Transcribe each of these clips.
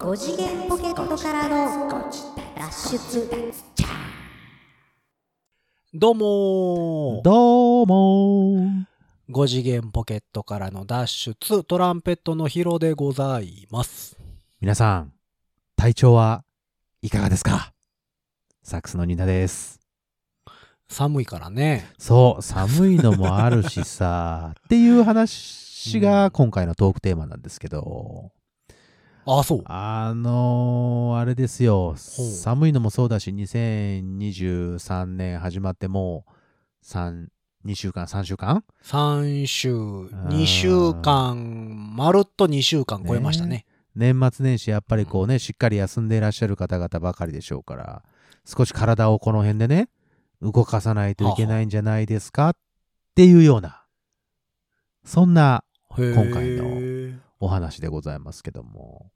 5次元ポケットからの脱出どうもーどうも5次元ポケットからの脱出トランペットのヒロでございます。皆さん、体調はいかがですか？サックスのニナです。寒いからね。そう、寒いのもあるしさ、っていう話が今回のトークテーマなんですけど、あ、そう。あのー、あれですよ、う。寒いのもそうだし、2023年始まってもう、3、2週間、3週間？3週、2週間、まるっと2週間超えましたね。年末年始やっぱりこうね、しっかり休んでいらっしゃる方々ばかりでしょうから、少し体をこの辺でね、動かさないといけないんじゃないですかっていうような、そんな今回のお話でございますけども。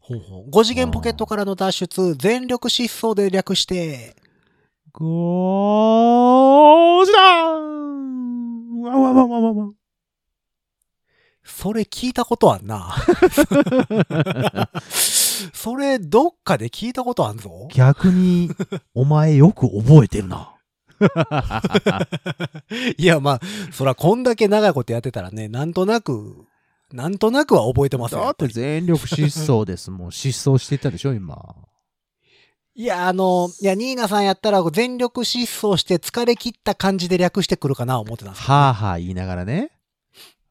ほうほう5次元ポケットからの脱出、全力疾走で略して、ごーじだーわわわわわわ。それ聞いたことあんな。それ、どっかで聞いたことあんぞ。逆に、お前よく覚えてるな。いや、まあ、そら、こんだけ長いことやってたらね、なんとなく、なんとなくは覚えてますよ。だって全力疾走ですもん。疾走していったでしょ、今。いや、あの、いや、ニーナさんやったら全力疾走して疲れ切った感じで略してくるかな思ってたんですはあはあ言いながらね。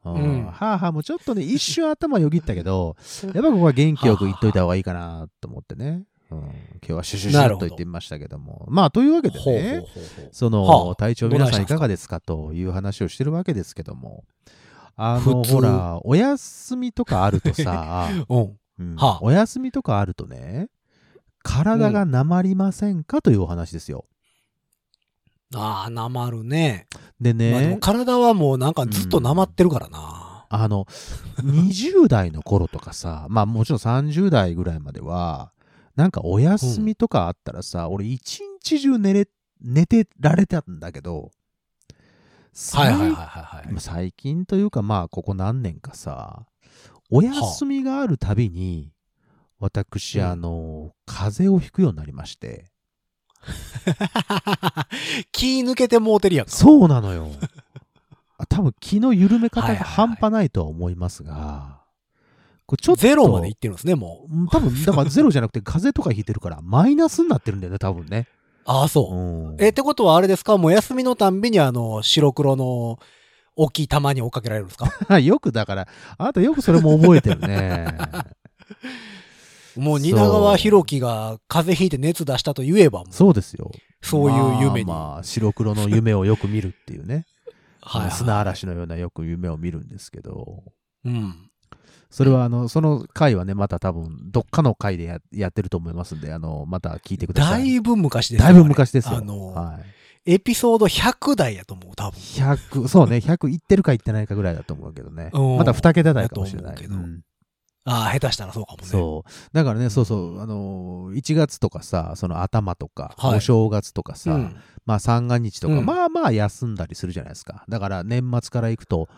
うんうんはあはあもちょっとね、一瞬頭よぎったけど、やっぱここは元気よく言っといた方がいいかなと思ってね。うん、今日はシュシュシュッと言ってみましたけども。まあ、というわけでね、その、はあ体調皆さんいか？がですか？という話をしてるわけですけども。あの、普通ほら、お休みとかあるとさ、うん。うんはあお休みとかあるとね、体がなまりませんかというお話ですよ。ああ、なまるね。でまあ体はもうなんかずっとなまってるからな。あの、20代の頃とかさ、まあもちろん30代ぐらいまでは、なんかお休みとかあったらさ、俺一日中寝れ、寝てられたんだけど、はいはいはい最はい。最近というかまあここ何年かさ、お休みがあるたびに、私、うんあの、風邪をひくようになりまして、気抜けてもうてるやんか。そうなのよ。あ多分気の緩め方がはいはいはい半端ないとは思いますが、これちょっとゼロまでいってるんですね、もう。うん多分、だからゼロじゃなくて風邪とかひいてるから、マイナスになってるんだよね、多分ね。ああ、そう。うんえ、ってことはあれですか？もう休みのたんびにあの、白黒の大きい玉に追っかけられるんですか？よくだから、あなたよくそれも覚えてるね。もう蜷川博樹が風邪ひいて熱出したと言えばそうですよ。そういう夢に。まあ、まあ白黒の夢をよく見るっていうね。はいはい砂嵐のようなよく夢を見るんですけど、うん。それはあの、その回はね、また多分、どっかの回でややってると思いますんで、あの、また聞いてください。だいぶ昔ですよだいぶ昔ですよ。あの、はい。エピソード100台やと思う、多分。100、そうね、100いってるかいってないかぐらいだと思うけどね。うんまだ2桁台かもしれない。けどうんああ、下手したらそうかもね。そう。だからね、そうそう、あのー、1月とかさ、その頭とか、はいお正月とかさ、うんまあ三が日とか、うんまあまあ休んだりするじゃないですか。だから年末から行くと、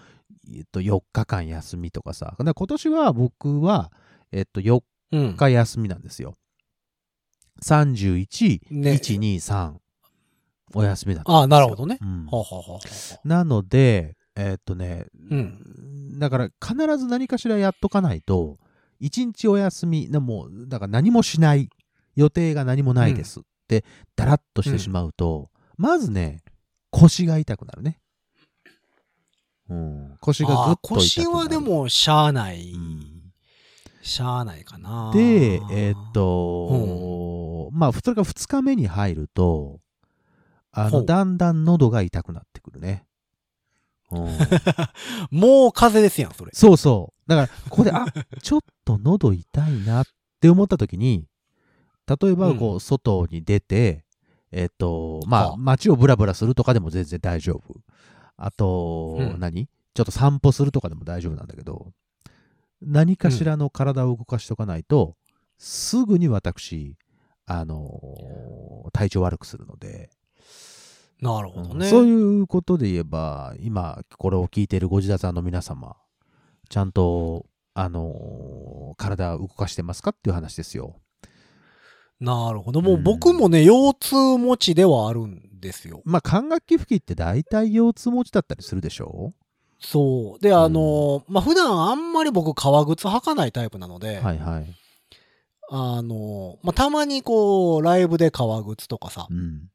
えっと、4日間休みとかさ。だから今年は僕は、えっと、4うん。日休みなんですよ。31、ね1、2、3、お休みだったああ、なるほどね。うんはあ、はあはなので、えっとね、うんだから必ず何かしらやっとかないと、一日お休み、でも、だから何もしない、予定が何もないですって、だらっとしてしまうと、まずね、腰が痛くなるね。うん、腰がぐっと。腰はでも、しゃあない。うんしゃあないかな。で、えーっと、まあ、それが2日目に入ると、あの、だんだん喉が痛くなってくるね。うんもう風邪ですやん、それ。そうそう。だから、ここで、あ、ちょっと喉痛いなって思った時に、例えば、こう、外に出て、えっと、まあ街をブラブラするとかでも全然大丈夫。あと、うん何？ちょっと散歩するとかでも大丈夫なんだけど、何かしらの体を動かしとかないと、すぐに私、あのー体調悪くするので、なるほどね。そういうことで言えば、今、これを聞いているご自宅さんの皆様、ちゃんとあのー体を動かしてますかっていう話ですよ。なるほど。もううん僕もね、腰痛持ちではあるんですよ。まあ、管楽器吹きって大体腰痛持ちだったりするでしょ？そう。で、あの、まあ、普段あんまり僕革靴履かないタイプなので、はいはい。あの、まあ、たまにこう、ライブで革靴とかさ、うん。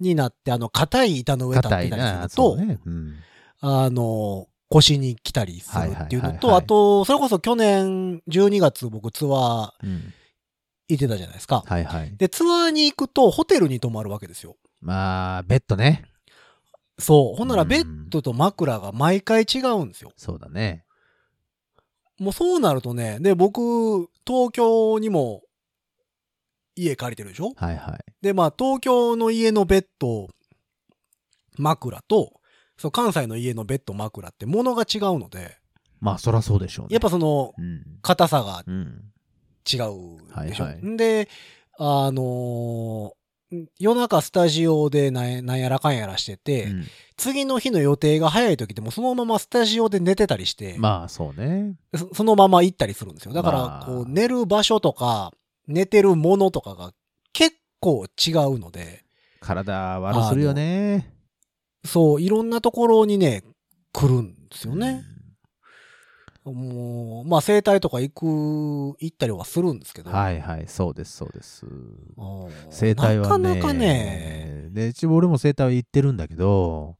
になって、あの、硬い板の上立ってたりすな。ると、ね。うん。あの、腰に来たりするっていうのと、あと、それこそ去年12月僕ツアーうん。行ってたじゃないですか。はいはい。で、ツアーに行くとホテルに泊まるわけですよ。まあ、ベッドね。そう。ほんならうんベッドと枕が毎回違うんですよ。そうだね。もうそうなるとね、で、僕、東京にも家借りてるでしょ？はいはい。で、まあ、東京の家のベッド、枕と、そう関西の家のベッド、枕って物が違うので、まあ、そらそうでしょうね。やっぱその、うん。硬さがうん。違うでしょ。はいはいんで、あのー夜中スタジオでなんやらかんやらしてて、うん次の日の予定が早い時でもそのままスタジオで寝てたりして、まあ、そうね。そそのまま行ったりするんですよ。だから、まあこう、寝る場所とか、寝てるものとかが結構違うので、体悪するよね。そう、いろんなところにね、来るんですよね。もう、まあ、整体とか行く、行ったりはするんですけど。うんはいはい、そうです、そうです。うん整体はね。なかなかね、で、一応俺も整体は行ってるんだけど、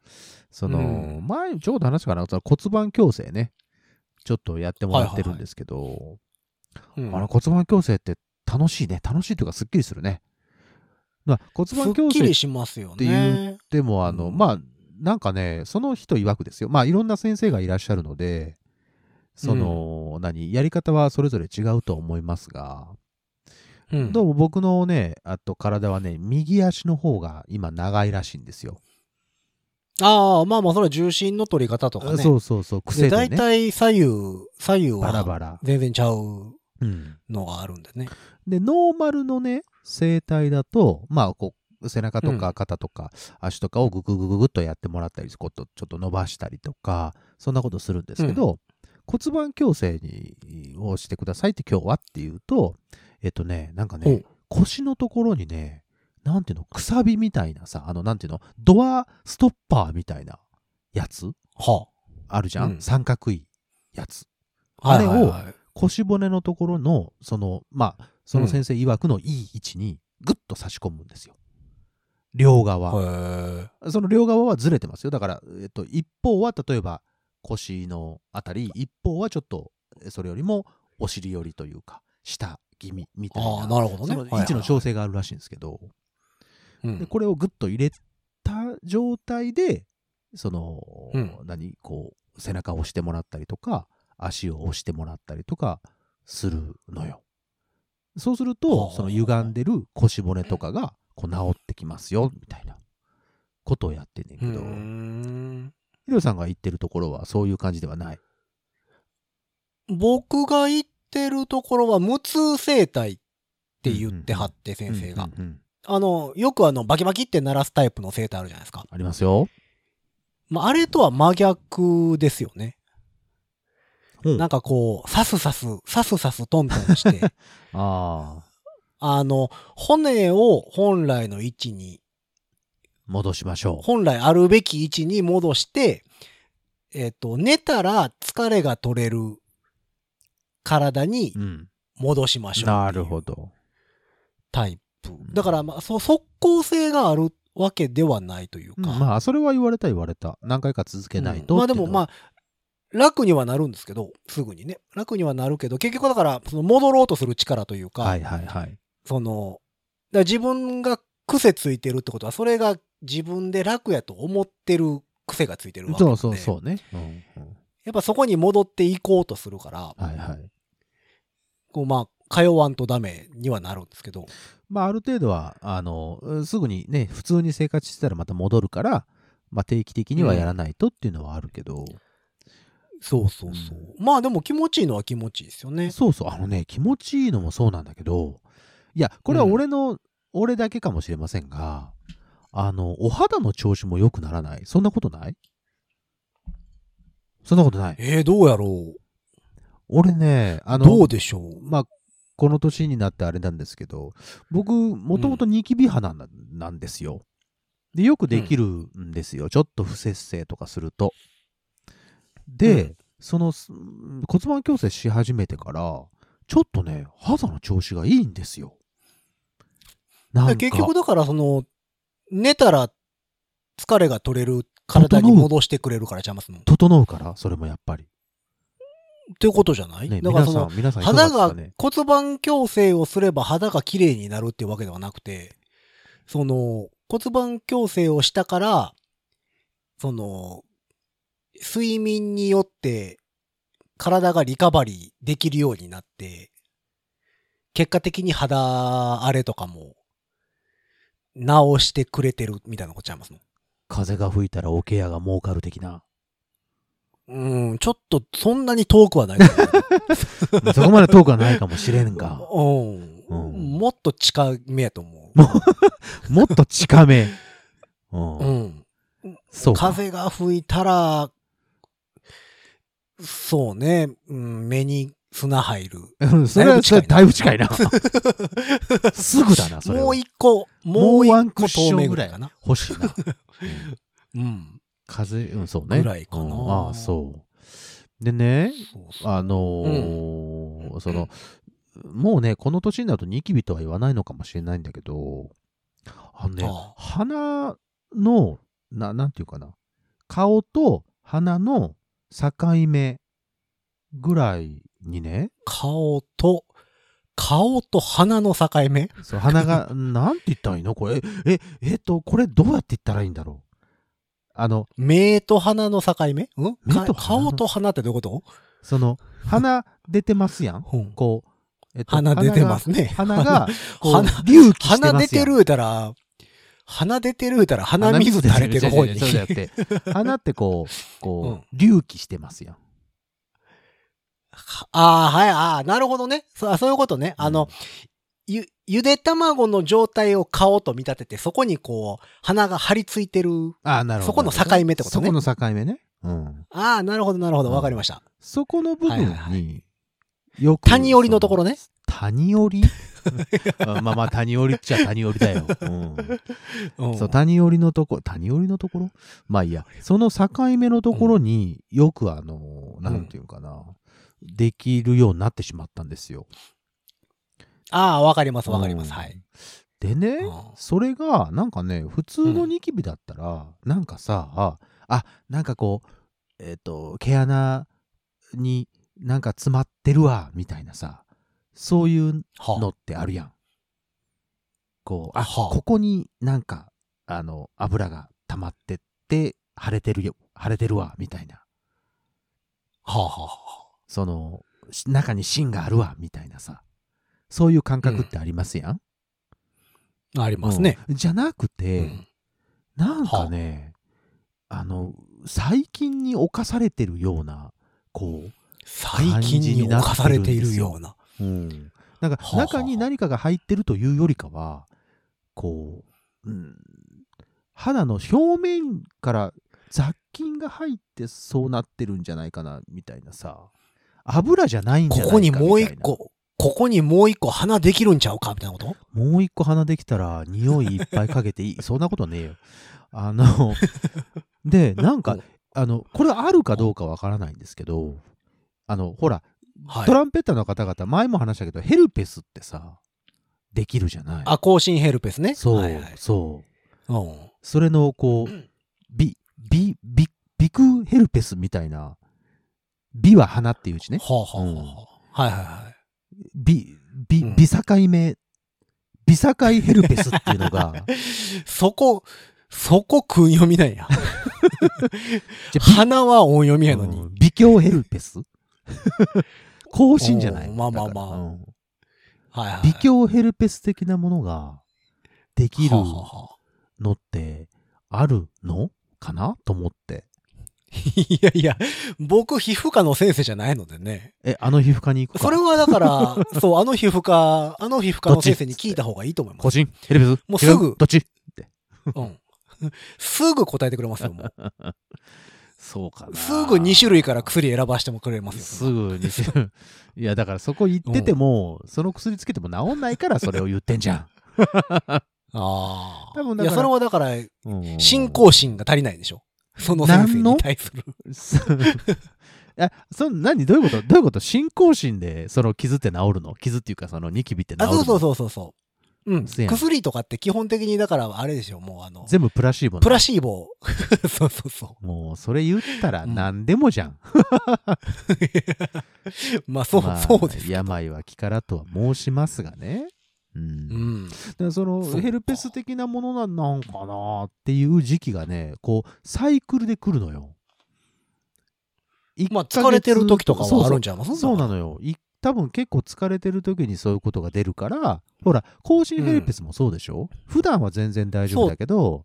その、うん前、ちょうど話かな、その骨盤矯正ね。ちょっとやってもらってるんですけど、うんあの骨盤矯正って楽しいね。楽しいというか、すっきりするね。まあ、骨盤すっき矯正っりしますよっていね。ても、あの、うんまあ、なんかね、その人曰くですよ。まあ、いろんな先生がいらっしゃるので、その、何、やり方はそれぞれ違うと思いますが、うんどうも僕のね、あと体はね、右足の方が今長いらしいんですよ。ああ、まあまあ、それは重心の取り方とかね。そうそうそう、癖で、で大ね。体左右、左右バラはバラ。全然ちゃううん。のがあるんでね。で、ノーマルのね、整体だと、まあ、こう、背中とか肩とか足とかをグググググっとやってもらったり、こうとちょっと伸ばしたりとか、そんなことするんですけど、骨盤矯正にをしてくださいって今日はっていうと、えっとね、なんかね腰のところにね、なんていうの、くさびみたいなさ、あの、なんていうの、ドアストッパーみたいなやつはあるじゃん、うん三角いやつ。あ。あれを腰骨のところの、その、まあ、その先生曰くのいい位置にグッと差し込むんですよ。両側。その両側はずれてますよ。だから、えっと、一方は例えば腰のあたり、一方はちょっと、えそれよりもお尻寄りというか、下気味みたいああ、な。なるほどね。その位置の調整があるらしいんですけど、うんでこれをグッと入れた状態で、その、うん何、こう、背中を押してもらったりとか、足を押してもらったりとかするのよ。そうするはと、あその歪んでる腰骨とかが、こう治ってきますよ、みたいなことをやってんねんけど、ヒロさんが言ってるところはそういう感じではない？僕が行ってるところは無痛整体って言ってはって、先生があの、よくあの、バキバキって鳴らすタイプの整体あるじゃないですか。ありますよ。まあ、あれとは真逆ですよね。うんなんかこう、サスサス、サスサストントンして、ああ、あの、骨を本来の位置に、戻しましょ本来あるべき位置に戻して、えっ、と、寝たら疲れが取れる体にう。うん。戻しましょう。なるほ。ど。タイプ。だから、まあ、そう、即効性があるわけではないというか。うんまあ、それは言われた言われた。何回か続けないと、うんまあでもまあ、あ、楽にはなるんですけど、すぐにね。楽にはなるけど、結局だから、その戻ろうとする力というか、はいはいはい。その、だ自分が癖ついてるってことは、それが自分で楽やと思ってる癖がついてるわけでそうそうそうね。うんうんやっぱそこに戻っていこうとするから、はいはい。こうまあ、通わんとダメにはなるんですけど、まあ、ある程度は、あの、すぐにね、普通に生活してたらまた戻るから、まあ、定期的にはやらないとっていうのはあるけど、そうそうそう。まあでも気持ちいいのは気持ちいいですよね。そうそう、あのね、気持ちいいのもそうなんだけど、いや、これは俺の、俺だけかもしれませんが、あの、お肌の調子も良くならない？そんなことない？そんなことない。えー、どうやろう？俺ね、あの、どうでしょう？まあ、この年になってあれなんですけど、僕、もともとニキビ肌な,、なんですよ。で、よくできるんですよ。ちょっと不節制とかすると。で、うんそのす骨盤矯正し始めてから、ちょっとね、肌の調子がいいんですよ。なんか結局だからその、寝たら疲れが取れる体に戻してくれるからちゃいますの。っ整うから、それもやっぱり。ていうことじゃない、ね、だからその皆さん、、皆さんいかが肌がですかね。骨盤矯正をすれば肌が綺麗になるっていうわけではなくて、その骨盤矯正をしたから、その、睡眠によって体がリカバリーできるようになって、結果的に肌荒れとかも直してくれてるみたいなことちゃいますの。風が吹いたら桶屋が儲かる的な。うん、ちょっとそんなに遠くはないと思う。そこまで遠くはないかもしれんが、うんうんもっと近めやと思 もっと近め。うんう。うん。そうか。風が吹いたら、そうね、うん、目に砂入る。うんそれは、それはだいぶ近いな。すぐだな、それは。もう一個、もう一個透明ぐらいかな。欲しいな。うんうん。風、うん、そうね。ぐらいかなうんああ、そう。でね、あのーその、もうね、この年になるとニキビとは言わないのかもしれないんだけど、あのねああ、鼻の、な、なんていうかな、顔と鼻の境目ぐらいにね、顔と、顔と鼻の境目。そう鼻が、なんて言ったらいいの？これ、え、えっと、これどうやって言ったらいいんだろう？あの、目と鼻の境目？うん？目と顔と鼻ってどういうこと？その、鼻出てますやん。うん。こう、えっと鼻出てますね。鼻が、鼻隆起鼻出てる言うたら、鼻出てる言うたら鼻水垂れてる方に。鼻ってこう、こう、う隆起してますやん。ああ、はい、ああ、なるほどね。そうあそういうことね。あの、ゆ、ゆで卵の状態を顔と見立てて、そこにこう、鼻が張り付いてる。ああ、なるほど。そこの境目ってことねそこの境目ね。うん。ああ、なるほど、なるほど。わかりました。そこの部分に、よく。谷折りのところね。谷折りあまあまあ、谷折りっちゃ谷折りだよ。うん。うんそう、谷折りのところ、谷折りのところ？まあいいや、その境目のところによくあの、なんていうかな、できるようになってしまったんですよ。ああ、わかります、わかります。うんはい。でねうん、それが、なんかね、普通のニキビだったら、なんかさ、あ、なんかこう、えっ、と、毛穴になんか詰まってるわ、みたいなさ、そういうはのってあるやん。こう、あ、はあここになんか、あの、油が溜まってって、腫れてるよ、腫れてるわ、みたいな。はあ、はあ、はその、し中に芯があるわ、みたいなさ。そういう感覚ってありますやん？あ。ありますね。うんじゃなくうて、んなんかね、あの、細菌に侵されてるような、こ最近に侵されているような。う、うん。なんか中に何かが入ってるというよりかは、こう、うん、肌の表面から雑菌が入ってそうなってるんじゃないかな、みたいなさ。油じゃないんじゃないかここにもう一個、ここにもう一個鼻できるんちゃうかみたいなこと？もう一個鼻できたら匂いいっぱいかけていい。そんなことねえよ。あの、で、なんかうん、あの、これあるかどうかわからないんですけど、あの、ほら、はいト。ランペッターの方々、前も話したけど、ヘルペスってさ、できるじゃない。あ、更新ヘルペスね。そう、はいはいそう。うんそれの、こう、ビ、ビ、ビ、ビクヘルペスみたいな、ビは鼻っていう字ね。はあはあはあ。はいはいはい。ビ、ビ、うんビ境目、ビ境ヘルペスっていうのが、そこ、そこ訓読みなんや。じゃ鼻は音読みやのに。うん微強ヘルペス？更新じゃない？まあまあまあうんはいはい。微強ヘルペス的なものができるのってあるのかな？と思って。いやいや、僕、皮膚科の先生じゃないのでね。え、あの皮膚科に行くか？それはだから、そう、あの皮膚科、あの皮膚科の先生に聞いた方がいいと思います。更新ヘルペス？もうすぐ違どっち？うん。すぐ答えてくれますよ、もう。そうかな。すぐ2種類から薬選ばしてもくれますよ。すぐ2種類。いや、だからそこ行ってても、その薬つけても治んないからそれを言ってんじゃん。ああ。多分いや、それはだから、うん信仰心が足りないでしょ。その先生に対する。え、そん何？どういうこと？どういうこと？信仰心でその傷って治るの？傷っていうかそのニキビって治あ、るの？そうそうそうそうそう。うん。薬とかって基本的にだからあれでしょ、もうあの、全部プラシーボプラシーボ。そうそうそもうそれ言ったらうん何でもじゃん。う。まあそう、まあそうです。病は気からとは申しますがね。うん。うん。そのヘルペス的なものななんかなっていう時期がね、こう、サイクルで来るのよ。まあ疲れてる時とかはあるんじちゃいます？そうなのよ。い多分結構疲れてる時にそういうことが出るから、ほら、更新ヘルペスもそうでしょ、普段は全然大丈夫だけど、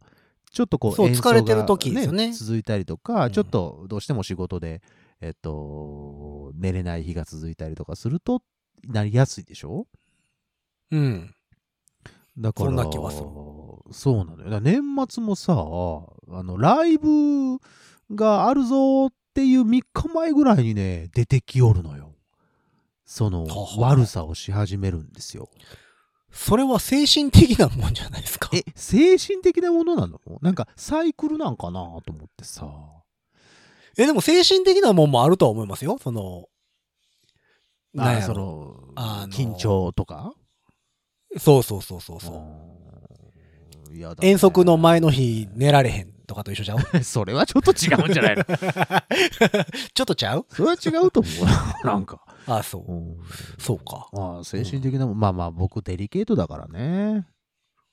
ちょっとこう、演奏疲れてる時ですよね続いたりとか、うんちょっとどうしても仕事で、えっと、寝れない日が続いたりとかすると、なりやすいでしょ？うん。だから、そんな気はするそうなのよ。年末もさ、あの、ライブがあるぞっていう3日前ぐらいにね、出てきおるのよ。その悪さをし始めるんですよ。それは精神的なもんじゃないですか？え、精神的なものなの？なんかサイクルなんかなと思ってさ。え、でも精神的なもんもあるとは思いますよ。その、なんあその、あの緊張とか？そうそうそうそうそう。うんやだね遠足の前の日寝られへんとかと一緒ちゃう？それはちょっと違うんじゃないの？ちょっとちゃう？それは違うと思うな。なんか。ああ、そう。うんそうか。まあ、精神的なもん、まあまあ、僕デリケートだからね。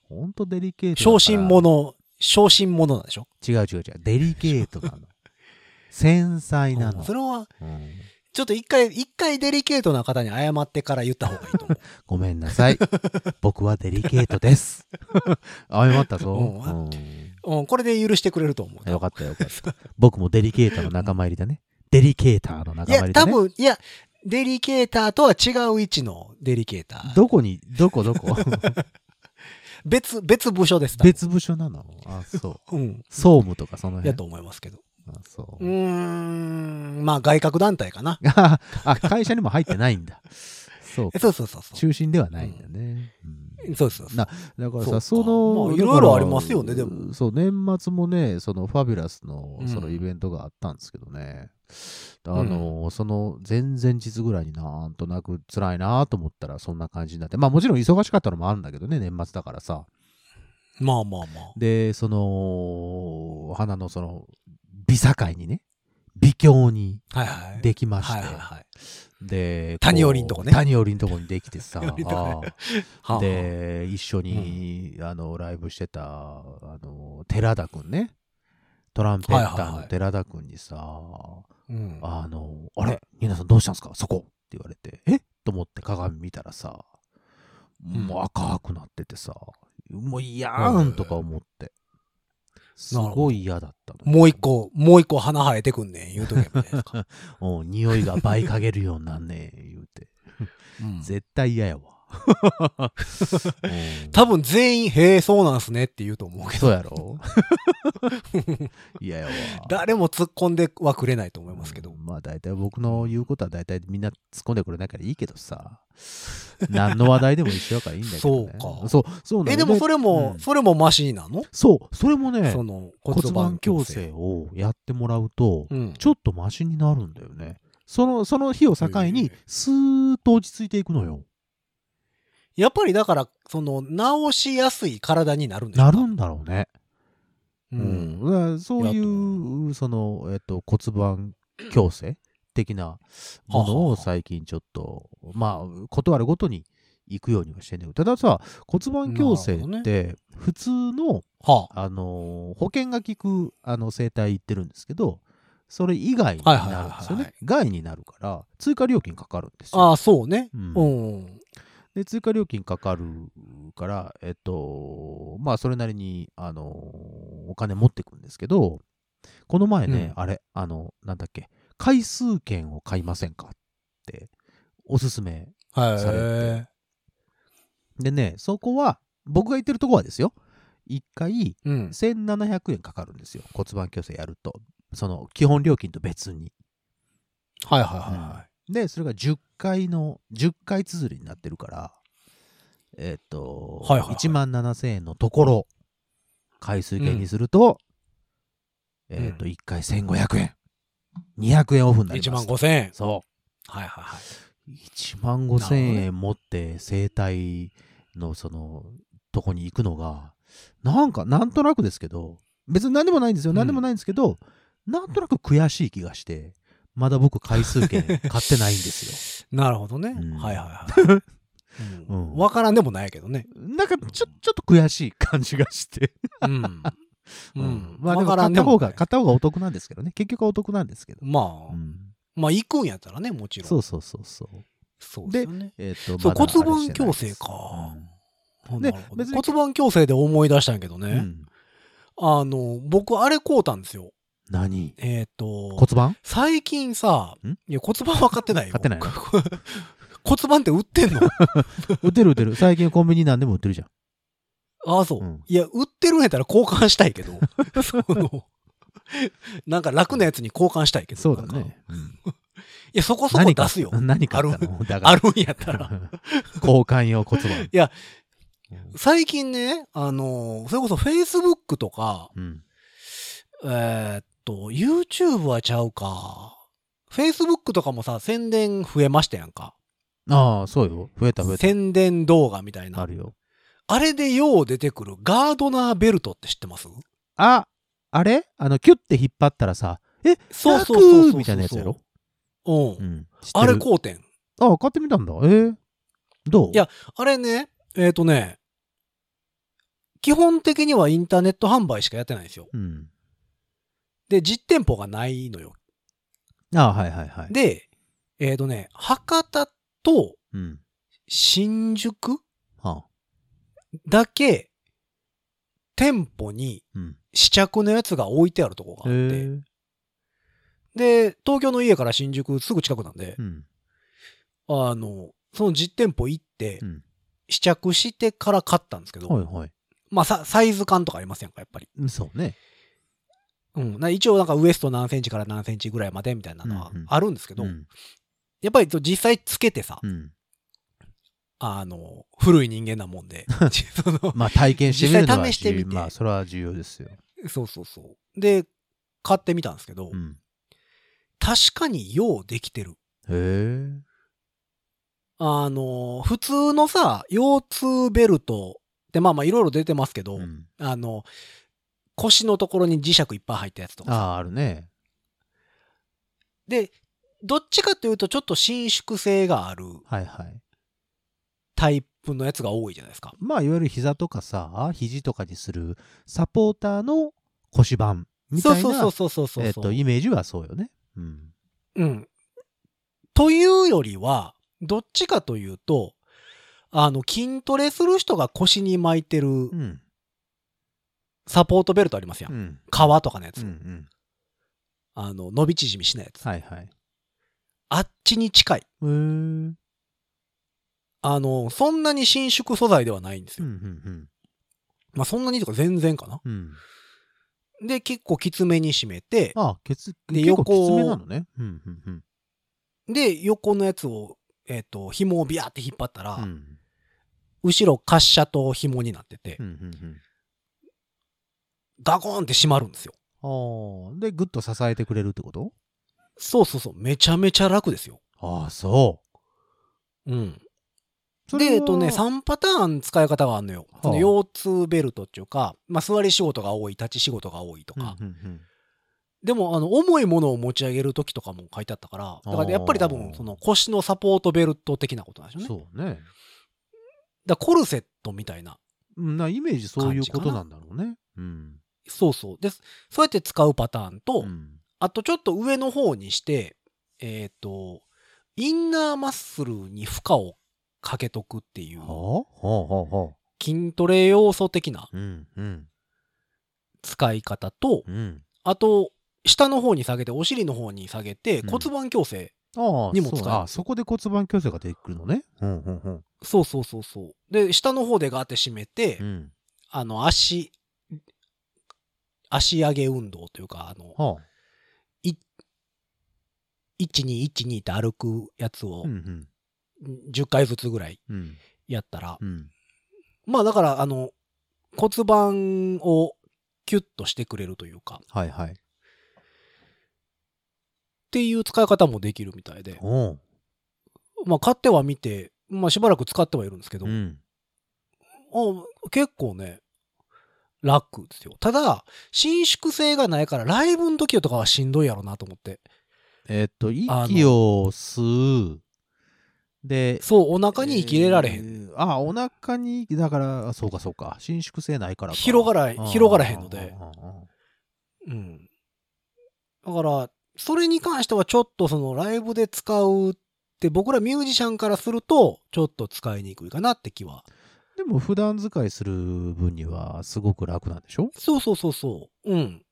ほんとデリケート。小心者、小心者なんでしょ？違う違う違う。デリケートなの。繊細なの。それは、うんちょっと一回、一回デリケートな方に謝ってから言った方がいいと思う。ごめんなさい。僕はデリケートです。謝ったぞ。うんうんうん、これで許してくれると思う。よかったよかった。僕もデリケーターの仲間入りだね。デリケーターの仲いや、間入りだね。多分、いや、デリケーターとは違う位置のデリケーター。どこに、どこどこ？別、別部署です。多分別部署なの？あ、そう。うん。総務とかその辺？やと思いますけど。あ、そうーん、まあ外郭団体かな。あ、あ会社にも入ってないんだ。そうか。そうそうそうそう。中心ではないんだね。うんそうそう。なだからさ、その、いろいろありますよねでもそう、年末もね、そのファビュラスのうんそのイベントがあったんですけどね。あの、その前々日ぐらいになんとなく辛いなと思ったらそんな感じになって。まあもちろん忙しかったのもあるんだけどね、年末だからさ。まあまあまあ。で、その、花のその、美境にね、美境にはいはい。できまして。はいはいはい。で、谷折りんとこね。谷折りんとこにできてさ。で、一緒に、あの、ライブしてた、あの、寺田くんね。トランペッターのはいはいはい。寺田くんにさ、あうん。あの、あれ？ニーナさんどうしたんですか？そこって言われて、え？と思って鏡見たらさ、もう赤くなっててさ、もう嫌ーんとか思って。すごい嫌だったの。もう一個、もう一個花生えてくんねん、言うとけばいいですか。うん。匂いが倍かげるようになんねえ、言うて。うん絶対嫌やわ。う ん多分全員、へえ、そうなんすねって言うと思うけど、そうやろ？嫌やわ。誰も突っ込んではくれないと思いますけどう。んまあ大体僕の言うことは大体みんな突っ込んでくれないからいいけどさ。何の話題でも一緒だからいいんだけど、ね。そうかそう、そうえ、でもそれも、うんそれもマシなの？そう、それもね、その骨盤矯正をやってもらうと、うん。ちょっとマシになるんだよね。その、その日を境に、スーッと落ち着いていくのよ。やっぱりだから、その、治しやすい体になるんでしょなるんだろうね。う。うんん。だからそういやう、その、えっと、骨盤矯正的なものを最近ちょっと、まあ、断るごとに行くようにはしてんねんけど、たださ、骨盤矯正って、普通の、はあ。あのー、保険が効く、あの、整体行ってるんですけど、それ以外になるんですよねい。外になるから、追加料金かかるんですよ。ああ、そうね。うんうん。で、追加料金かかるから、えっと、まあ、それなりに、あの、お金持ってくんですけど、この前ね、うんあれ、あの、なんだっけ、回数券を買いませんかって、おすすめ。はい。されでね、そこは、僕が言ってるとこはですよ、1回うん。1700円かかるんですよ、骨盤矯正やると。その基本料金と別に。はいはいはいはで、それが10回の、10回綴りになってるから、えっ、と、はいはいはい1万7000円のところ、回数券にすると、んえっ、と、1回1500円。200円オフになり1ます。万5千円。そはいはいはい。う。1万5000円持って生体のその、とこに行くのが、なんか、なんとなくですけど、別に何でもないんですよ。うん何でもないんですけど、なんとなく悔しい気がして、まだ僕回数券買ってないんです なるほどね。うんはいはいはい。ううんんわからんでもないけどね。よ。なんか、ちょ、ちょっと悔しい感じがして。うん。うん。まあでもわから買った方が、買った方がお得なんですけどね。結局はお得なんですけど。まあう、んまあ行くんやったらね、もちろん。そうそうそうそう。そうですよね。えっ、と、そう骨盤矯正かうんなるほど別に骨盤矯正で思い出したんやけどね。うんあの、僕あれ買うたんですよ。何？えっ、と、骨盤？最近さん、いや骨盤分かってないよ。買ってないの？骨盤って売ってんの？売ってる売ってる。最近コンビニなんでも売ってるじゃん。ああ、そう、うんいや、売ってるんやったら交換したいけど、その、なんか楽なやつに交換したいけど。そうだね。うんいや、そこそこ出すよ。何かあるあるんやったら。交換用骨盤。いやうん、最近ね、あの、それこそ Facebook とか、うん。えーっと、YouTube はちゃうか。Facebook とかもさ、宣伝増えましたやんか。ああ、そうよ。増えた増えた。宣伝動画みたいな。あるよ。あれでよう出てくるガードナーベルトって知ってます？あ、あれ？あの、キュッて引っ張ったらさ、え、そうそうそうそう楽みたいなやつやろ？うん。うん。あれこうてん。あ、買ってみたんだ。えー？どう？いやあれね、えーっとね、基本的にはインターネット販売しかやってないんですよ。うん。で、実店舗がないのよ。あはいはいはい。で、えーっとね、博多とうん。新宿はあ。だけ、店舗にうん。試着のやつが置いてあるとこがあへって、え。で、東京の家から新宿すぐ近くなんでう、ん。あの、その実店舗行ってう、ん。試着してから買ったんですけど、はいはいまあさサイズ感とかありませんか、やっぱり。うん。そうね。うん。な一応なんかウエスト何センチから何センチぐらいまでみたいなのはうんうんあるんですけど、うん。やっぱり実際つけてさ、うん。あの、古い人間なもんで、そのまあ体験してみるのは実際試してみてまあそれは重要ですよ。そうそうそう。で、買ってみたんですけど、うん。確かにようできてる。へえ。あの、普通のさ、腰痛ベルトってまあまあいろいろ出てますけど、うん。あの、腰のところに磁石いっぱい入ったやつとかさ。ああ、あるね。で、どっちかというとちょっと伸縮性があるはいはい。タイプのやつが多いじゃないですか。まあいわゆる膝とかさ、肘とかにするサポーターの腰盤みたいな。そうそうそうそうそうそう。えっと、イメージはそうよね。うん。うん。というよりは、どっちかというと、あの、筋トレする人が腰に巻いてるうん。サポートベルトありますやん。うん。革とかのやつ。うんうん。あの、伸び縮みしないやつ。はいはい。あっちに近い。あの、そんなに伸縮素材ではないんですうよ。んまあ、そんなにとか全然かな。うん。うん。で、結構きつめに締めて、あ、ケツ、で結構きつ横めなのね。うんうんで、横のやつを、えっ、と、紐をビヤーって引っ張ったら、うん。うん後ろ滑車と紐になってて、うんうんガコーンって締まるんですよ。で、ぐっと支えてくれるってこと？そうそうそう。めちゃめちゃ楽ですよ。ああ、そう。うん。で、えっとね、3パターン使い方があるのよ。あその腰痛ベルトっていうか、まあ、座り仕事が多い、立ち仕事が多いとか。うんうんうんでも、あの、重いものを持ち上げるときとかも書いてあったから、だからやっぱり多分、その腰のサポートベルト的なことなんでしょうね。そうね。だコルセットみたいな。うんなイメージそういうことなんだろうね。うん。そうそう。で、そうやって使うパターンと、うんあとちょっと上の方にして、えっ、と、インナーマッスルに負荷をかけとくっていう。筋トレ要素的なうんうん使い方と、うん。あと、下の方に下げて、お尻の方に下げて、うん骨盤矯正。ああ、にも使えるそうあそこで骨盤矯正が出てくるのね。うんうんうん。そうそうそうそう。で、下の方でガーって締めて、うん。あの、足、足上げ運動というか、あの、は1212って歩くやつをうんうん。10回ずつぐらいうん。やったら、うん。まあだから、あの、骨盤をキュッとしてくれるというか、っはいはい。ていう使い方もできるみたいで、まあ買ってはみて、まあしばらく使ってはいるんですけど、うん。あ結構ね、楽ですよ。ただ、伸縮性がないから、ライブの時とかはしんどいやろなと思って。えっと、息を吸う。で、そう、お腹に生きれられへん。えーあ、お腹に、だから、そうかそうか。伸縮性ないからか。広がら広がらへんのでうん。だから、それに関してはちょっとそのライブで使うって僕らミュージシャンからするとちょっと使いにくいかなって気は。ーでも、普段使いする分には、すごく楽なんでしょ？そうそうそうそう。うん。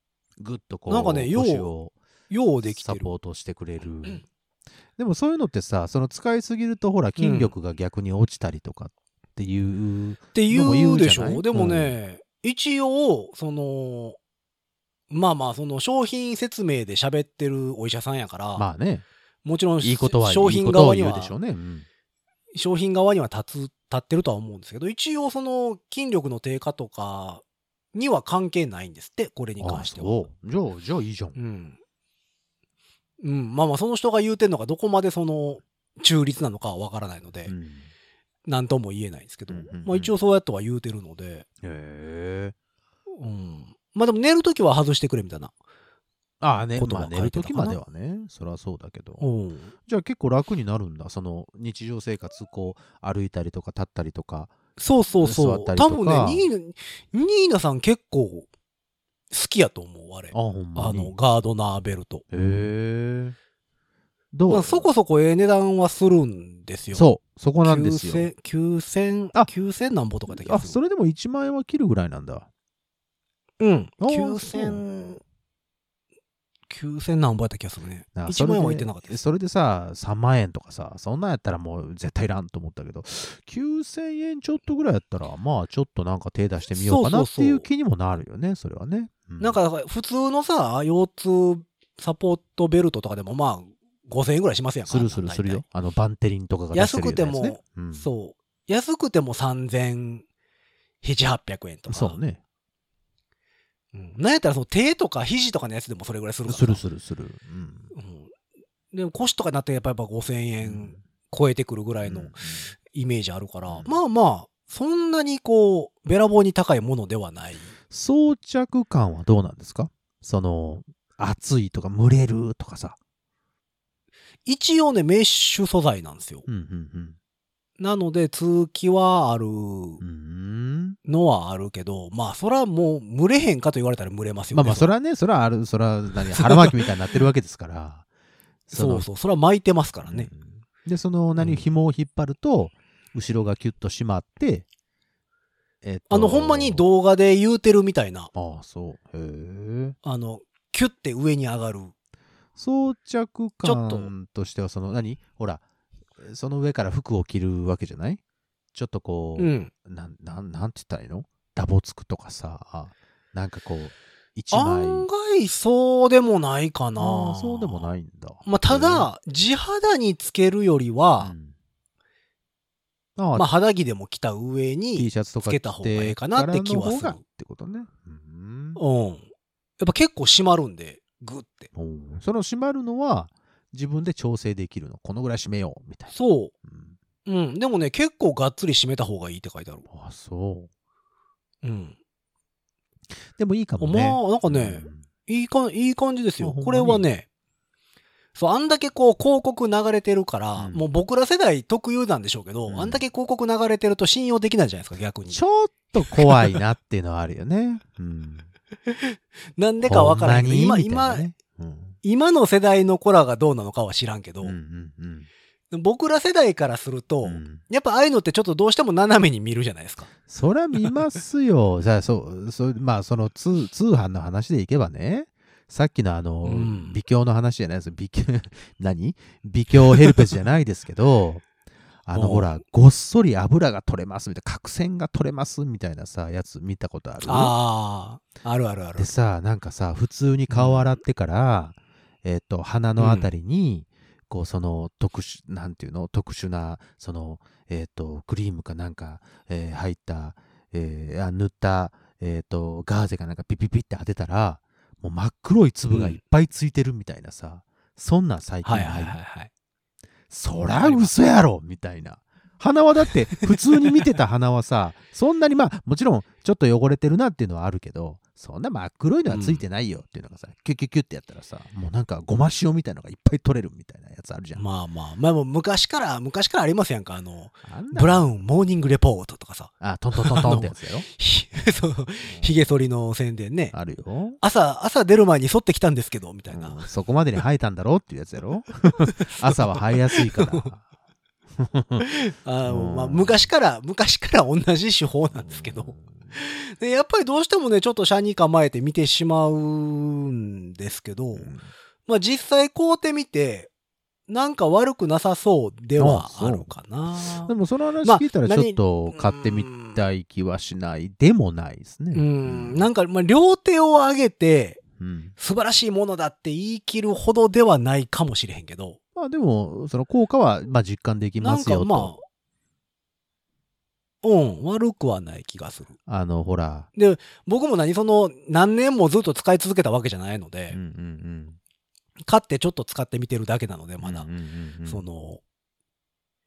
ぐっとこう、なんかね腰をようできてる。サポートしてくれる。でもそういうのってさ、その使いすぎるとほら筋力が逆に落ちたりとかっていう、ううじゃない？でしょ？でもね、一応、その、まあまあ、その商品説明で喋ってるお医者さんやから、まあね、もちろんいいことはい商品側には言うでしょうね。うん商品側には立つ、立ってるとは思うんですけど、一応その筋力の低下とかには関係ないんですって、これに関しては。じゃあ、じゃあいいじゃん。うん。うん、まあまあその人が言うてんのがどこまでその中立なのかはわからないので、うんとも言えないんですけど、うんうんうんまあ一応そうやっては言うてるので、へえ。うん。まあでも寝るときは外してくれみたいな。ああね、ことまあ寝る時まではね、そりゃそうだけど。うん。じゃあ結構楽になるんだ。その日常生活、こう歩いたりとか立ったりとか。そうそうそう。多分ね、ニーナ、ニーナさん結構好きやと思う、あれあ。ほんまに。あの、ガードナーベルト。へえ。どう、まあそこそこええ値段はするんですよ。そう、そこなんですよ。9000、9000、あ9000なんぼとかだけあ、それでも1万円は切るぐらいなんだ。うん。あー9000、9000何ぼやった気がするね。1なそれで万円は言ってなかった。それでさ、3万円とかさ、そんなんやったらもう絶対いらんと思ったけど、9000円ちょっとぐらいやったら、まあちょっとなんか手出してみようかなっていう気にもなるよね、それはね。うなん、か、普通のさ、腰痛サポートベルトとかでもまあ、5000円ぐらいしますやんか。するするするよ。あの、バンテリンとかが出してるね安くても、うんそう。安くても3700、800円とか。そうね。うん。なんやったらその手とか肘とかのやつでもそれぐらいするから。するするする。うんうん。でも腰とかになってやっぱり5000う円ん超えてくるぐらいのうんイメージあるから、うんまあまあ、そんなにこう、べらぼうに高いものではない。装着感はどうなんですか？その、暑いとか蒸れるとかさ。一応ね、メッシュ素材なんですよ。うんうんなので、通気はあるうん。うん。のはあるけど、まあ、そらもう、蒸れへんかと言われたら蒸れますよね。まあまあ、それはね、それはある、それは何、腹巻きみたいになってるわけですから。そうそう、それは巻いてますからね。うんで、その、何、うん紐を引っ張ると、後ろがキュッと締まって、えっとあの、ほんまに動画で言うてるみたいな、ああ、そう。へえ。あの、キュッて上に上がる。装着感としては、その、何？ほら、その上から服を着るわけじゃない？ちょっとこう、うん。なん、なん、なんて言ったらいいの？ダボつくとかさ、なんかこう、一枚。案外、そうでもないかな。そうでもないんだ。まあ、ただ、地肌につけるよりはう、んああ、まあ、肌着でも着た上 T に、シャツとかつけた方がいいかなって気はするってことね。うん。うん。やっぱ結構締まるんで、グッて。その締まるのは自分で調整できるの。このぐらい締めようみたいな。そうん、う。うん。でもね、結構がっつり締めた方がいいって書いてある。あそう。うん。でもいいかもね。まあ、なんかね、うんいいか、いい感じですよ。これはね、そう、あんだけこう広告流れてるから、うんもう僕ら世代特有なんでしょうけど、うんあんだけ広告流れてると信用できないじゃないですか、逆にち。ょっと怖いなっていうのはあるよね。うん。なんでかわからないけど、今、今、ねうん今の世代の子らがどうなのかは知らんけど、うんうん僕ら世代からすると、うんうんやっぱああいうのってちょっとどうしても斜めに見るじゃないですか。そら見ますよ。じゃあ、そう、そう、まあ、その通、通販の話でいけばね、さっきのあの、うん微鏡の話じゃないです。微鏡、何？微鏡ヘルペスじゃないですけど、あの、ほら、ごっそり油が取れますみたいな、角栓が取れますみたいなさ、やつ見たことある？ああ、あるあるあるで。さ、なんかさ、普通に顔洗ってから、えっ、と、鼻のあたりに、こう、その、特殊、なんていうの、特殊な、その、えっ、と、クリームかなんか、えー入った、えーあ塗った、えっ、と、ガーゼかなんかピピピって当てたら、もう真っ黒い粒がいっぱいついてるみたいなさ、そんなん最近はいないはいはいはい。そら嘘やろみたいな。鼻はだって、普通に見てた鼻はさ、そんなにまあ、もちろん、ちょっと汚れてるなっていうのはあるけど、そんな真っ黒いのはついてないよっていうのがさ、キュッキュッキュッってやったらさ、もうなんかごま塩みたいのがいっぱい取れるみたいなやつあるじゃん。まあまあ、まあもう昔から、昔からありますやんか、あの、ブラウンモーニングレポートとかさ、あ、トントントントンってやつやろひ そう、ひげ剃りの宣伝ね。あるよ。朝、朝出る前に剃ってきたんですけど、みたいな。うんそこまでに生えたんだろっていうやつやろ 朝は生えやすいから。あまあ、昔から、昔から同じ手法なんですけど。でやっぱりどうしてもね、ちょっと車に構えて見てしまうんですけど、うん。まあ実際買うてみて、なんか悪くなさそうではあるかな。でもその話まあ聞いたらちょっと買ってみたい気はしないでもないですね。うん、なんか、まあ、両手を上げて、うん。素晴らしいものだって言い切るほどではないかもしれへんけど、まあでも、その効果はまあ実感できなんますよと。かまあ、うん、悪くはない気がする。あの、ほら。僕も何その、何年もずっと使い続けたわけじゃないので、うんうん買ってちょっと使ってみてるだけなので、うん。まだ、うんうんうんその、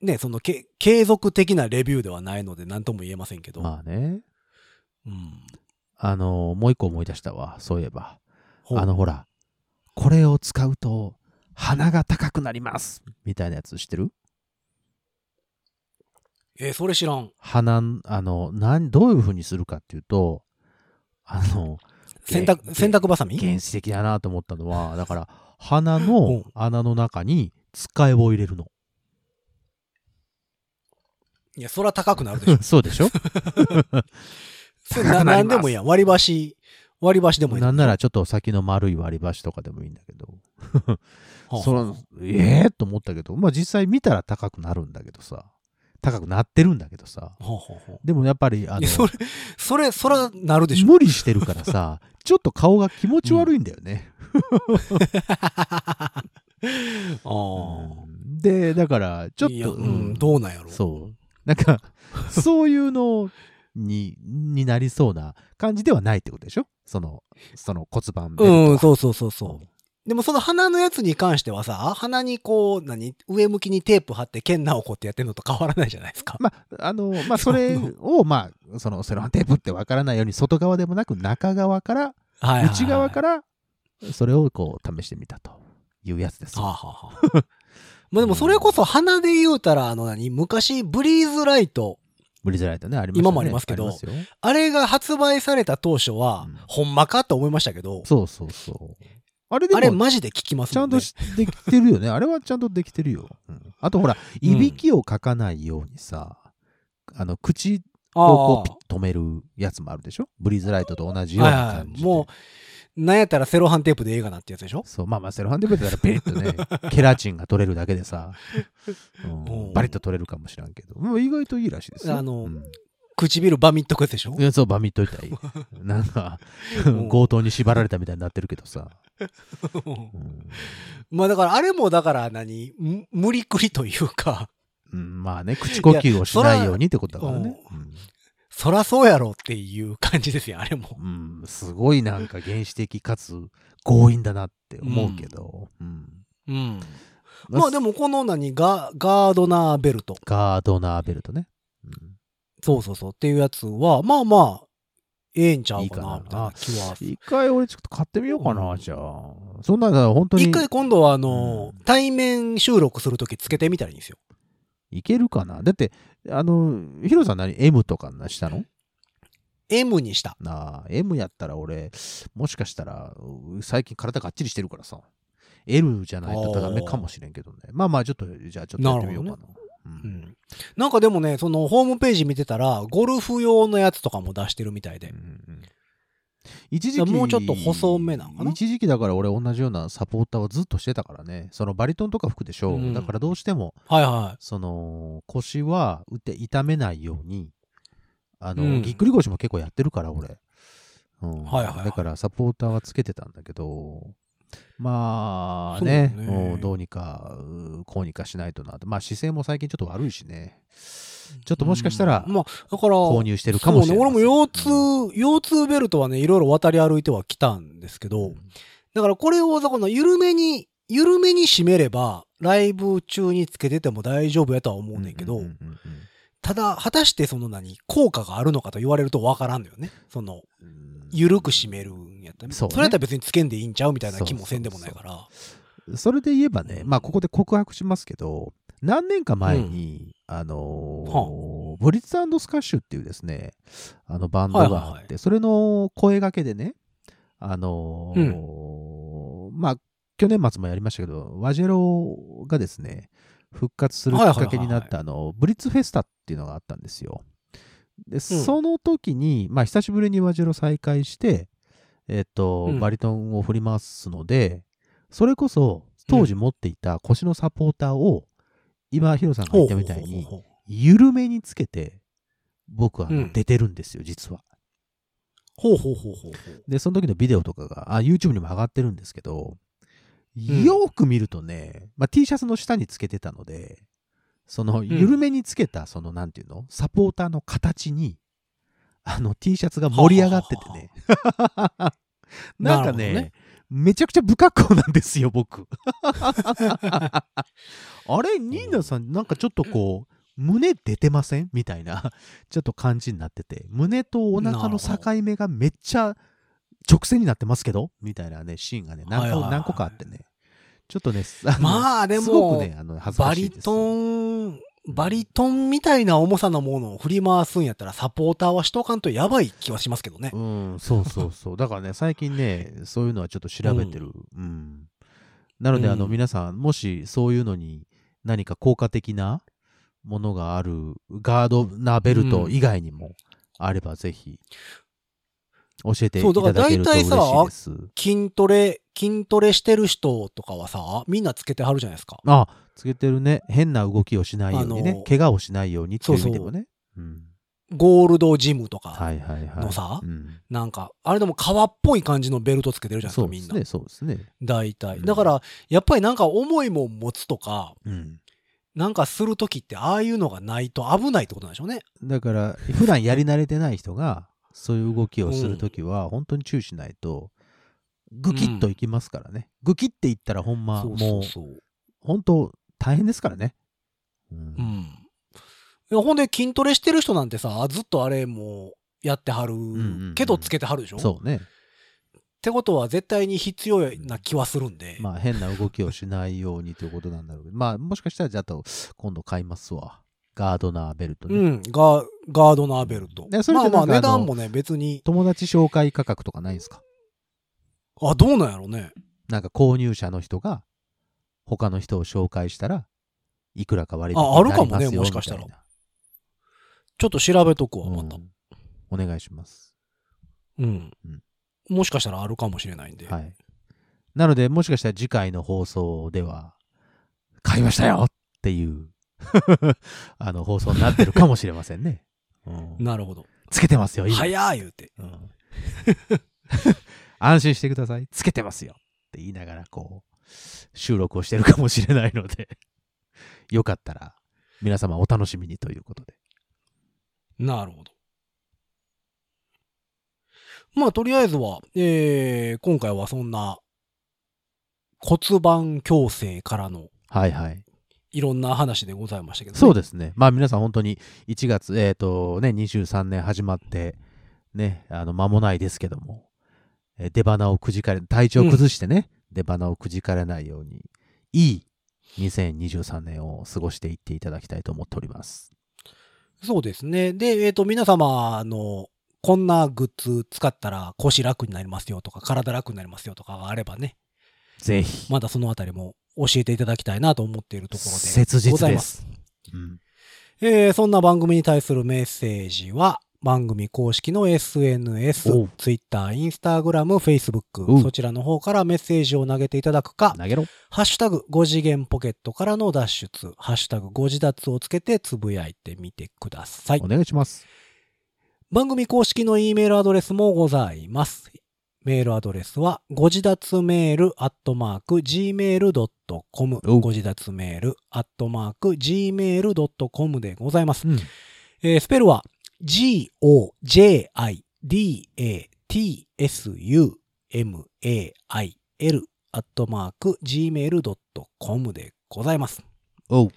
ね、そのけ、継続的なレビューではないので何とも言えませんけど、まあね。うん。あの、もう一個思い出したわ。そういえば。あの、ほら。これを使うと、鼻が高くなります。みたいなやつ知ってる？えーそれ知らん。鼻、あの、なん、どういう風にするかっていうと、あの、洗濯、洗濯バサミ？原始的だなと思ったのは、だから、鼻うんの穴の中に使い棒を入れるの。いや、そら高くなるでしょ。そうでしょ？それ高くなりますななんでもいいやん。割り箸、割り箸でもいい。なんならちょっと先の丸い割り箸とかでもいいんだけど。はあそのええと思ったけど、まあ実際見たら高くなるんだけどさ。高くなってるんだけどさ。ほうほうほうでもやっぱり、あのそれ、それ、そらなるでしょ。無理してるからさ、ちょっと顔が気持ち悪いんだよね。ああ。うんで、だから、ちょっと、うん、どうなんやろ。そう。なんか、そういうのに、になりそうな感じではないってことでしょ？その、その骨盤ベルトはうん、そうそうそうそう。でもその鼻のやつに関してはさ、鼻にこう、何、上向きにテープ貼って剣直子ってやってるのと変わらないじゃないですか。まあ、あの、まあ、それを、まあ、そのセロハンテープってわからないように、外側でもなく、中側から、はい内側から、それをこう、試してみたというやつです。はあはあ、まあ。でもそれこそ鼻で言うたら、あの何、昔ブリーズライト、ブリズライトね、ありますよね。今もありますけどああれが発売された当初は、うんほんまかと思いましたけど、そうそうそう。あれでも、あれマジで効きますね。ちゃんとしできてるよね。あれはちゃんとできてるよ。うんあとほら、いびきをかかないようにさ、あの、口をこうピッと止めるやつもあるでしょ？ブリーズライトと同じような感じで。い。もう、なんやったらセロハンテープでええかなってやつでしょ？そう、まあまあ、セロハンテープだったらペリッとね、ケラチンが取れるだけでさ、うんう。んバリッと取れるかもしらんけど、もう意外といいらしいですよ。あのうん。唇バミっとくやつでしょ？いやそう、バミっといたらい い。なんかう。ん、強盗に縛られたみたいになってるけどさ。う。んまあだからあれもだから何？む無理くりというか、うんまあね、口呼吸をしないようにってことだからね。そらそうやろっていう感じですよ、あれも。うんうんすごいなんか原始的かつ強引だなって思うけど。うんうん。まあでもこの何ガ、ガードナーベルト。ガードナーベルトね。うんそうそうそうっていうやつは、まあまあ、ええんちゃうかな、いいかなみたいな気は。一回俺ちょっと買ってみようかな、うんじゃあ。そんなの本当に一回今度はあの、うん対面収録するときつけてみたらいいんですよ。いけるかなだって、あの、ヒロさん何 ?M とかなしたの？M にした。なあ、M やったら俺、もしかしたら、う最近体がっちりしてるからさ、L じゃないとダメかもしれんけどね。まあまあ、ちょっと、じゃあちょっとやってみようかな。ううんん。なんかでもね、そのホームページ見てたら、ゴルフ用のやつとかも出してるみたいで。うんうん一時期、もうちょっと細めなのかな？一時期だから俺同じようなサポーターをずっとしてたからね。そのバリトンとか吹くでしょ。うんだからどうしても、はいはその腰は打って痛めないように、あの、うんぎっくり腰も結構やってるから俺。うんはいはいはいだからサポーターはつけてたんだけど、まあね、ねどうにか、うこうにかしないとなと。まあ姿勢も最近ちょっと悪いしね。ちょっともしかしたらうん。まあ、だから、購入してるかもしれないそうね、俺も腰痛、腰痛ベルトはね、いろいろ渡り歩いてはきたんですけど、だからこれを、この緩めに、緩めに締めれば、ライブ中につけてても大丈夫やとは思うねんけど、ただ、果たしてその何、効果があるのかと言われるとわからんのよね。その、うん。緩く締めるんやったら。そうね。それやったら別につけんでいいんちゃうみたいな気もせんでもないから。それで言えばね、まあここで告白しますけど、何年か前に、あのーブリッツスカッシュっていうですね、あのバンドがあって、はいはいはそれの声掛けでね、あのーまあ去年末もやりましたけど、ワジェロがですね、復活するきっかけになった、あの、ブリッツフェスタっていうのがあったんですよ。で、その時に、まあ久しぶりにワジェロ再開して、えっと、うん。バリトンを振り回すので、それこそ当時持っていた腰のサポーターを、今、ヒロさんが言ったみたいに、緩めにつけて、僕は出てるんですよ、実は。ほうほうほうほう。で、その時のビデオとかが、あ、YouTube にも上がってるんですけど、ん。よーく見るとね、まあ、T シャツの下につけてたので、その、緩めにつけた、その、なんていうの？サポーターの形に、あの、T シャツが盛り上がっててね。なんかねめちゃくちゃ不格好なんですよ、僕。あれ、ニーナさん、なんかちょっとこう、胸出てません？みたいな、ちょっと感じになってて、胸とお腹の境目がめっちゃ直線になってますけど？みたいなね、シーンがね、何個何個かあってね。ちょっとね、あのまあでもすごくね、あの、恥ずかバリしいです。トン、バリトンみたいな重さのものを振り回すんやったらサポーターはしとかんとやばい気はしますけどね。うん、そうそうそう。だからね、最近ね、そういうのはちょっと調べてる。うん。なので、あの、うん皆さん、もしそういうのに何か効果的なものがある、ガードなベルト以外にもあれば、ぜひ、教えていそうだからただけると嬉しい大体です。筋トレ、筋トレしてる人とかはさ、みんなつけてはるじゃないですか。あ、つけてるね。変な動きをしないようにね。怪我をしないようにっていう意味でもね。うん。ゴールドジムとか、はいはいはい。のさうんなんか、あれでも革っぽい感じのベルトつけてるじゃないですか、みんな。そうですね、そうですね。大体。うんだから、やっぱりなんか重いもん持つとか、うん。なんかするときって、ああいうのがないと危ないってことなんでしょうね。だから、普段やり慣れてない人が、そういう動きをするときは、本当に注意しないと、グキッといきますからね。グキっていったらほんま、もそう。本当大変ですからね。うんうん。いやほんで筋トレしてる人なんてさ、ずっとあれもうやってはるけどつけてはるでしょ、そうね。ってことは絶対に必要な気はするんで。まあ、変な動きをしないようにということなんだろうけど、まあ、もしかしたら、じゃあと、今度買いますわ。ガードナーベルトね。うん、ガガードナーベルト。ねそれまあまあってなんかあの値段もね、別に、友達紹介価格とかないんですか？あ、どうなんやろね。なんか購入者の人が、他の人を紹介したら、いくらか割引ああるかもねもしかしたらみたいなちょっと調べとくわ、また。うんお願いします。うん。うんもしかしたらあるかもしれないんで。はい。なので、もしかしたら次回の放送では、買いましたよっていう、あの、放送になってるかもしれませんね。うんなるほど。つけてますよ、今。早い言うて。うん 安心してください。つけてますよ。って言いながら、こう、収録をしてるかもしれないので、よかったら、皆様お楽しみにということで。なるほど。まあ、とりあえずは、えー、今回はそんな骨盤矯正からのはいはい。いろんな話でございましたけどね。そうですね。まあ皆さん本当に1月、えっ、とね、23年始まって、ね、あの、間もないですけども、えー出花をくじかれ、体調を崩してね、出花をくじかれないように、いい2023年を過ごしていっていただきたいと思っております。そうですね。で、えっ、と、皆様、あの、こんなグッズ使ったら腰楽になりますよとか、体楽になりますよとかがあればね、ぜひ、まだそのあたりも教えていただきたいなと思っているところでございでます。す。うんえーそんな番組に対するメッセージは、番組公式の SNS Twitter、Instagram、Facebook、そちらの方からメッセージを投げていただくか、投げろ。ハッシュタグ5次元ポケットからの脱出、ハッシュタグ5次脱をつけてつぶやいてみてくださいお。願いします。番組公式の E メールアドレスもございます。メールアドレスは、ご自立メールアットマーク gmail.com。おご自立メールアットマーク gmail.com でございます。うん。えースペルは g-o-j-i-d-a-t-s-u-m-a-i-l アットマーク gmail.com でございます。おう。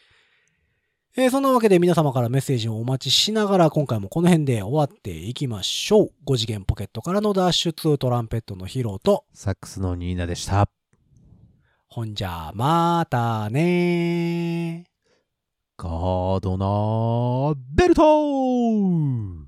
えーそんなわけで皆様からメッセージをお待ちしながら今回もこの辺で終わっていきましょう。5次元ポケットからの脱出トランペットのヒロと、サックスのニーナでした。ほんじゃまたねー。ガードナーベルト